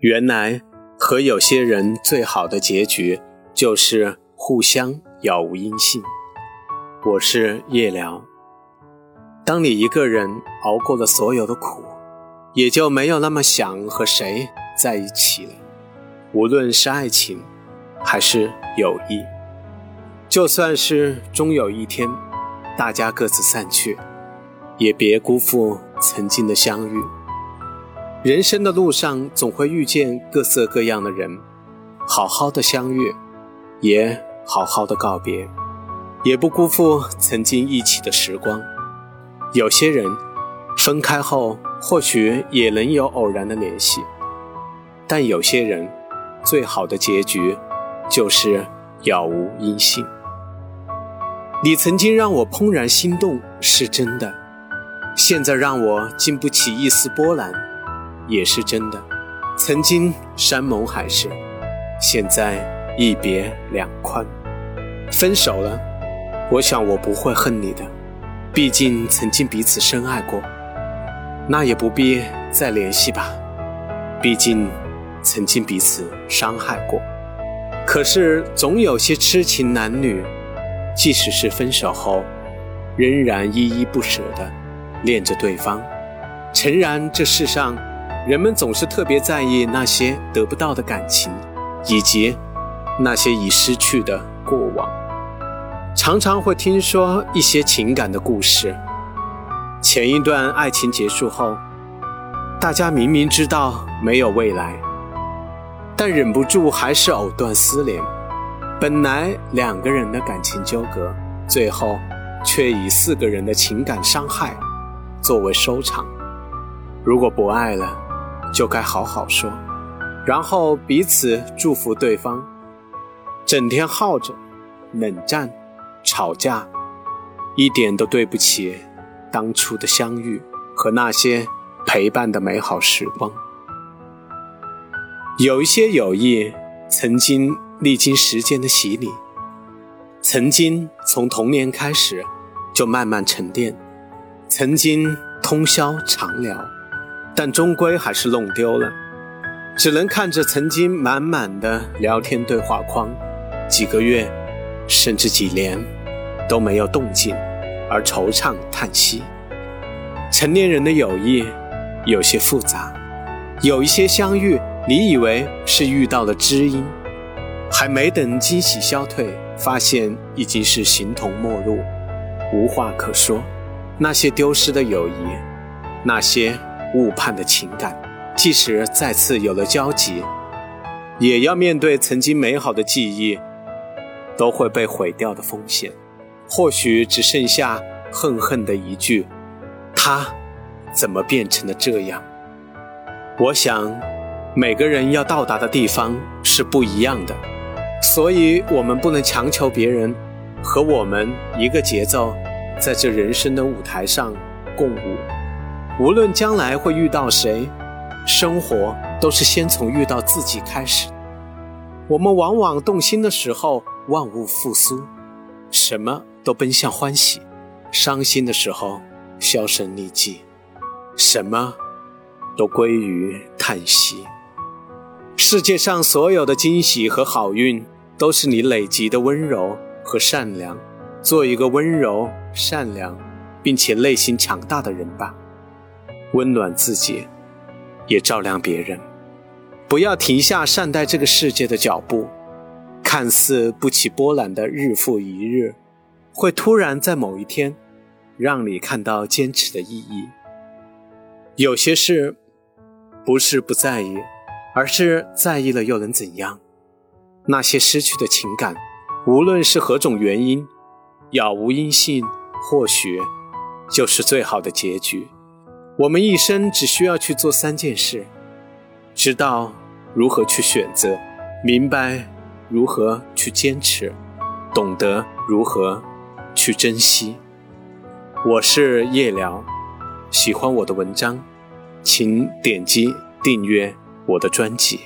原来和有些人最好的结局就是互相杳无音信。我是夜聊。当你一个人熬过了所有的苦，也就没有那么想和谁在一起了。无论是爱情，还是友谊，就算是终有一天，大家各自散去，也别辜负曾经的相遇。人生的路上总会遇见各色各样的人，好好的相遇，也好好的告别，也不辜负曾经一起的时光。有些人分开后或许也能有偶然的联系，但有些人最好的结局就是杳无音信。你曾经让我怦然心动是真的，现在让我经不起一丝波澜。也是真的，曾经山盟海誓，现在一别两宽，分手了。我想我不会恨你的，毕竟曾经彼此深爱过。那也不必再联系吧，毕竟曾经彼此伤害过。可是总有些痴情男女，即使是分手后，仍然依依不舍地恋着对方。诚然，这世上。人们总是特别在意那些得不到的感情，以及那些已失去的过往。常常会听说一些情感的故事，前一段爱情结束后，大家明明知道没有未来，但忍不住还是藕断丝连。本来两个人的感情纠葛，最后却以四个人的情感伤害作为收场。如果不爱了，就该好好说，然后彼此祝福对方。整天耗着、冷战、吵架，一点都对不起当初的相遇和那些陪伴的美好时光。有一些友谊曾经历经时间的洗礼，曾经从童年开始就慢慢沉淀，曾经通宵长聊。但终归还是弄丢了，只能看着曾经满满的聊天对话框，几个月，甚至几年，都没有动静，而惆怅叹息。成年人的友谊有些复杂，有一些相遇，你以为是遇到了知音，还没等惊喜消退，发现已经是形同陌路，无话可说。那些丢失的友谊，那些。误判的情感，即使再次有了交集，也要面对曾经美好的记忆都会被毁掉的风险。或许只剩下恨恨的一句：“他怎么变成了这样？”我想，每个人要到达的地方是不一样的，所以我们不能强求别人和我们一个节奏，在这人生的舞台上共舞。无论将来会遇到谁，生活都是先从遇到自己开始。我们往往动心的时候，万物复苏，什么都奔向欢喜；伤心的时候，销声匿迹，什么都归于叹息。世界上所有的惊喜和好运，都是你累积的温柔和善良。做一个温柔、善良，并且内心强大的人吧。温暖自己，也照亮别人。不要停下善待这个世界的脚步。看似不起波澜的日复一日，会突然在某一天，让你看到坚持的意义。有些事，不是不在意，而是在意了又能怎样？那些失去的情感，无论是何种原因，杳无音信，或许就是最好的结局。我们一生只需要去做三件事：知道如何去选择，明白如何去坚持，懂得如何去珍惜。我是夜聊，喜欢我的文章，请点击订阅我的专辑。